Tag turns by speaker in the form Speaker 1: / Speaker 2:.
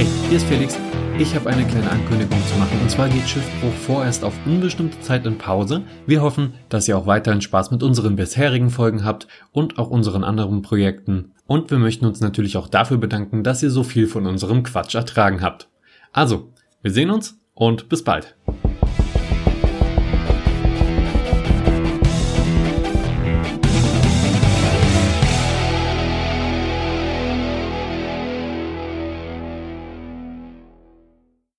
Speaker 1: Hey, hier ist Felix. Ich habe eine kleine Ankündigung zu machen. Und zwar geht Schiffbruch vorerst auf unbestimmte Zeit in Pause. Wir hoffen, dass ihr auch weiterhin Spaß mit unseren bisherigen Folgen habt und auch unseren anderen Projekten. Und wir möchten uns natürlich auch dafür bedanken, dass ihr so viel von unserem Quatsch ertragen habt. Also, wir sehen uns und bis bald.